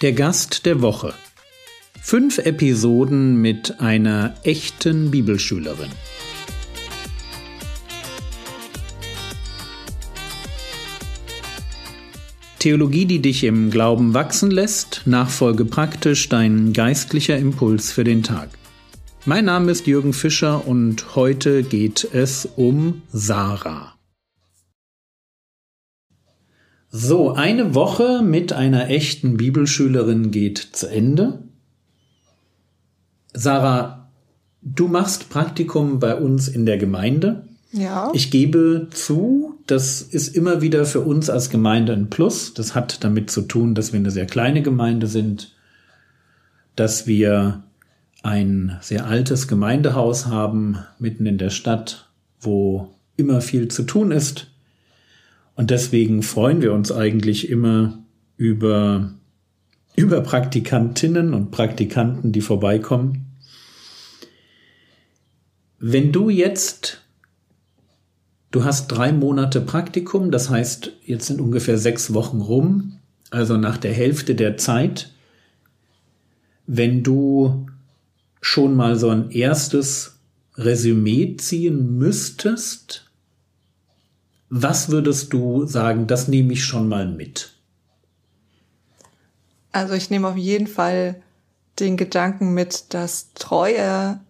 Der Gast der Woche. Fünf Episoden mit einer echten Bibelschülerin. Theologie, die dich im Glauben wachsen lässt, nachfolge praktisch dein geistlicher Impuls für den Tag. Mein Name ist Jürgen Fischer und heute geht es um Sarah. So, eine Woche mit einer echten Bibelschülerin geht zu Ende. Sarah, du machst Praktikum bei uns in der Gemeinde. Ja. Ich gebe zu, das ist immer wieder für uns als Gemeinde ein Plus. Das hat damit zu tun, dass wir eine sehr kleine Gemeinde sind, dass wir ein sehr altes Gemeindehaus haben, mitten in der Stadt, wo immer viel zu tun ist und deswegen freuen wir uns eigentlich immer über, über Praktikantinnen und Praktikanten, die vorbeikommen. Wenn du jetzt, du hast drei Monate Praktikum, das heißt, jetzt sind ungefähr sechs Wochen rum, also nach der Hälfte der Zeit, wenn du schon mal so ein erstes Resümee ziehen müsstest, was würdest du sagen, das nehme ich schon mal mit? Also ich nehme auf jeden Fall den Gedanken mit, dass Treue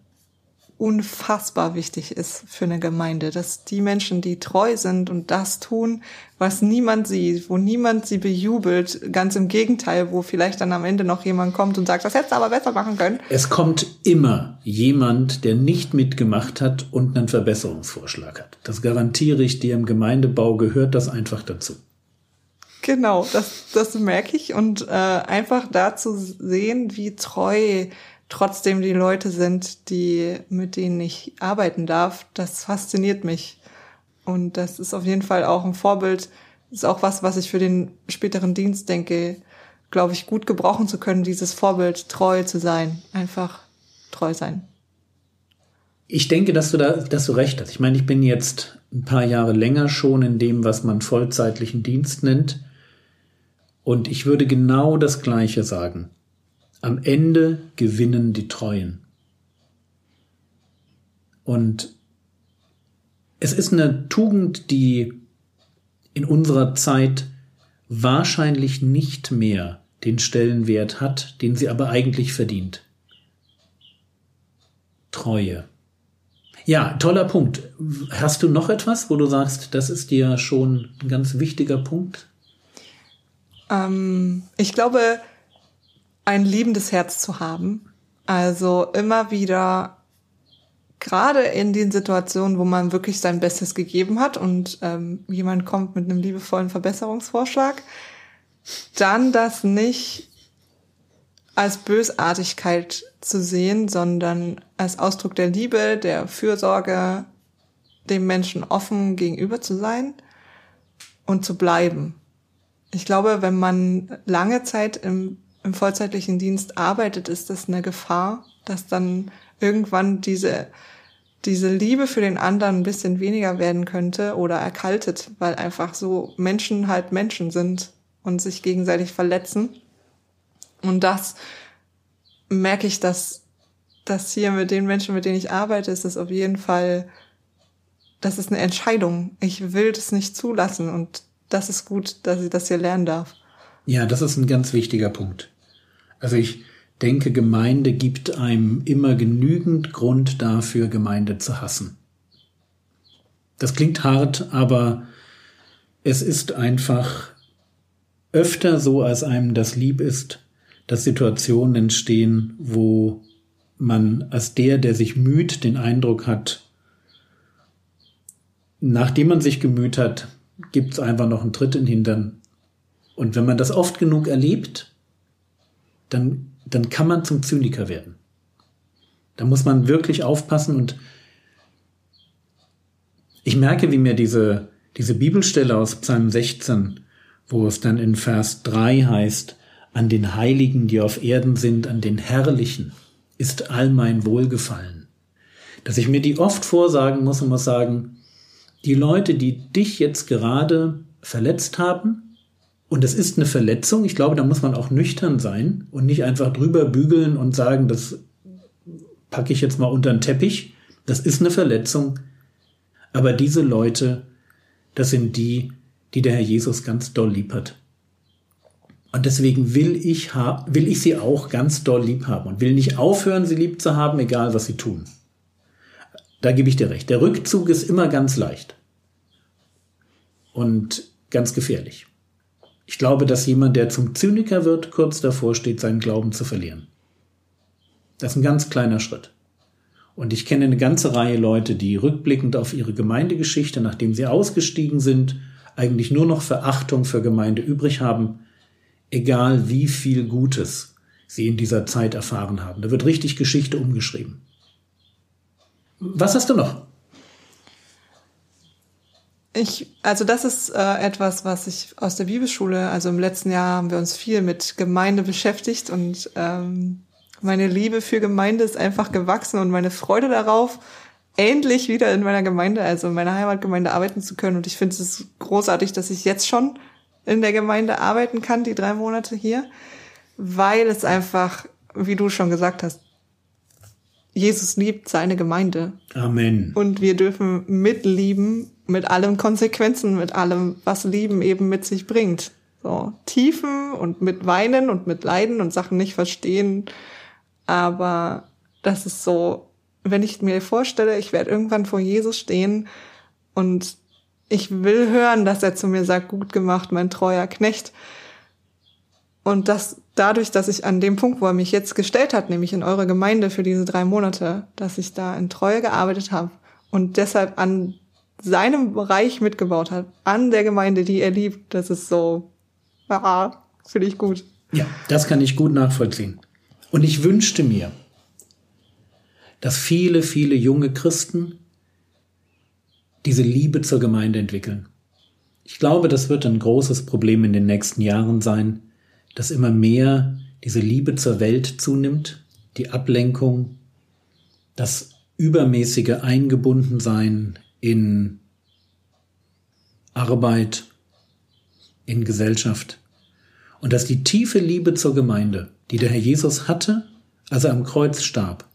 unfassbar wichtig ist für eine Gemeinde, dass die Menschen, die treu sind und das tun, was niemand sieht, wo niemand sie bejubelt, ganz im Gegenteil, wo vielleicht dann am Ende noch jemand kommt und sagt, das hättest du aber besser machen können. Es kommt immer jemand, der nicht mitgemacht hat und einen Verbesserungsvorschlag hat. Das garantiere ich dir, im Gemeindebau gehört das einfach dazu. Genau, das, das merke ich und äh, einfach da zu sehen, wie treu trotzdem die Leute sind, die, mit denen ich arbeiten darf, das fasziniert mich. Und das ist auf jeden Fall auch ein Vorbild, ist auch was, was ich für den späteren Dienst denke, glaube ich, gut gebrauchen zu können, dieses Vorbild, treu zu sein, einfach treu sein. Ich denke, dass du da, dass du recht hast. Ich meine, ich bin jetzt ein paar Jahre länger schon in dem, was man vollzeitlichen Dienst nennt. Und ich würde genau das Gleiche sagen. Am Ende gewinnen die Treuen. Und es ist eine Tugend, die in unserer Zeit wahrscheinlich nicht mehr den Stellenwert hat, den sie aber eigentlich verdient. Treue. Ja, toller Punkt. Hast du noch etwas, wo du sagst, das ist dir schon ein ganz wichtiger Punkt? Ähm, ich glaube, ein liebendes Herz zu haben. Also immer wieder, gerade in den Situationen, wo man wirklich sein Bestes gegeben hat und ähm, jemand kommt mit einem liebevollen Verbesserungsvorschlag, dann das nicht als Bösartigkeit zu sehen, sondern als Ausdruck der Liebe, der Fürsorge, dem Menschen offen gegenüber zu sein und zu bleiben. Ich glaube, wenn man lange Zeit im im vollzeitlichen Dienst arbeitet, ist das eine Gefahr, dass dann irgendwann diese, diese Liebe für den anderen ein bisschen weniger werden könnte oder erkaltet, weil einfach so Menschen halt Menschen sind und sich gegenseitig verletzen. Und das merke ich, dass das hier mit den Menschen, mit denen ich arbeite, ist das auf jeden Fall, das ist eine Entscheidung. Ich will das nicht zulassen und das ist gut, dass ich das hier lernen darf. Ja, das ist ein ganz wichtiger Punkt. Also ich denke, Gemeinde gibt einem immer genügend Grund dafür, Gemeinde zu hassen. Das klingt hart, aber es ist einfach öfter so, als einem das lieb ist, dass Situationen entstehen, wo man als der, der sich müht, den Eindruck hat, nachdem man sich gemüht hat, gibt es einfach noch einen Tritt in den Hintern und wenn man das oft genug erlebt, dann, dann kann man zum Zyniker werden. Da muss man wirklich aufpassen und ich merke, wie mir diese, diese Bibelstelle aus Psalm 16, wo es dann in Vers 3 heißt, an den Heiligen, die auf Erden sind, an den Herrlichen, ist all mein Wohlgefallen. Dass ich mir die oft vorsagen muss und muss sagen, die Leute, die dich jetzt gerade verletzt haben, Und es ist eine Verletzung. Ich glaube, da muss man auch nüchtern sein und nicht einfach drüber bügeln und sagen, das packe ich jetzt mal unter den Teppich. Das ist eine Verletzung. Aber diese Leute, das sind die, die der Herr Jesus ganz doll lieb hat. Und deswegen will ich, will ich sie auch ganz doll lieb haben und will nicht aufhören, sie lieb zu haben, egal was sie tun. Da gebe ich dir recht. Der Rückzug ist immer ganz leicht und ganz gefährlich. Ich glaube, dass jemand, der zum Zyniker wird, kurz davor steht, seinen Glauben zu verlieren. Das ist ein ganz kleiner Schritt. Und ich kenne eine ganze Reihe Leute, die rückblickend auf ihre Gemeindegeschichte, nachdem sie ausgestiegen sind, eigentlich nur noch Verachtung für Gemeinde übrig haben, egal wie viel Gutes sie in dieser Zeit erfahren haben. Da wird richtig Geschichte umgeschrieben. Was hast du noch? Ich, also das ist äh, etwas, was ich aus der Bibelschule, also im letzten Jahr haben wir uns viel mit Gemeinde beschäftigt und ähm, meine Liebe für Gemeinde ist einfach gewachsen und meine Freude darauf, endlich wieder in meiner Gemeinde, also in meiner Heimatgemeinde arbeiten zu können. Und ich finde es großartig, dass ich jetzt schon in der Gemeinde arbeiten kann, die drei Monate hier, weil es einfach, wie du schon gesagt hast, Jesus liebt seine Gemeinde. Amen. Und wir dürfen mitlieben mit allen Konsequenzen, mit allem, was Lieben eben mit sich bringt. So Tiefen und mit Weinen und mit Leiden und Sachen nicht verstehen. Aber das ist so, wenn ich mir vorstelle, ich werde irgendwann vor Jesus stehen und ich will hören, dass er zu mir sagt, gut gemacht, mein treuer Knecht. Und das dadurch, dass ich an dem Punkt, wo er mich jetzt gestellt hat, nämlich in eure Gemeinde für diese drei Monate, dass ich da in Treue gearbeitet habe und deshalb an seinem Bereich mitgebaut hat, an der Gemeinde, die er liebt, das ist so, ah, finde ich gut. Ja, das kann ich gut nachvollziehen. Und ich wünschte mir, dass viele, viele junge Christen diese Liebe zur Gemeinde entwickeln. Ich glaube, das wird ein großes Problem in den nächsten Jahren sein, dass immer mehr diese Liebe zur Welt zunimmt, die Ablenkung, das übermäßige Eingebundensein in Arbeit, in Gesellschaft und dass die tiefe Liebe zur Gemeinde, die der Herr Jesus hatte, als er am Kreuz starb,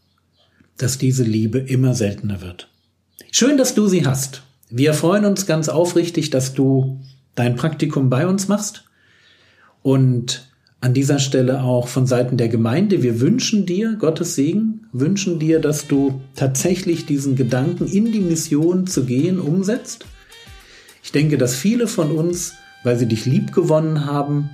dass diese Liebe immer seltener wird. Schön, dass du sie hast. Wir freuen uns ganz aufrichtig, dass du dein Praktikum bei uns machst. Und an dieser Stelle auch von Seiten der Gemeinde, wir wünschen dir Gottes Segen, wünschen dir, dass du tatsächlich diesen Gedanken in die Mission zu gehen umsetzt. Ich denke, dass viele von uns, weil sie dich lieb gewonnen haben,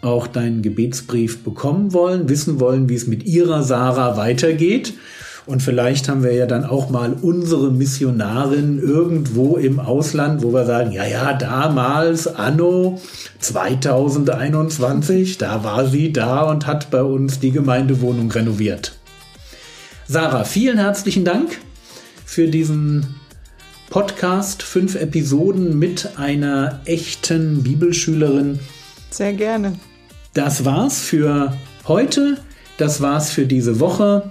auch deinen Gebetsbrief bekommen wollen, wissen wollen, wie es mit ihrer Sarah weitergeht und vielleicht haben wir ja dann auch mal unsere Missionarin irgendwo im Ausland, wo wir sagen, ja, ja, damals, anno 2021, da war sie da und hat bei uns die Gemeindewohnung renoviert. Sarah, vielen herzlichen Dank für diesen Podcast, fünf Episoden mit einer echten Bibelschülerin. Sehr gerne. Das war's für heute. Das war's für diese Woche.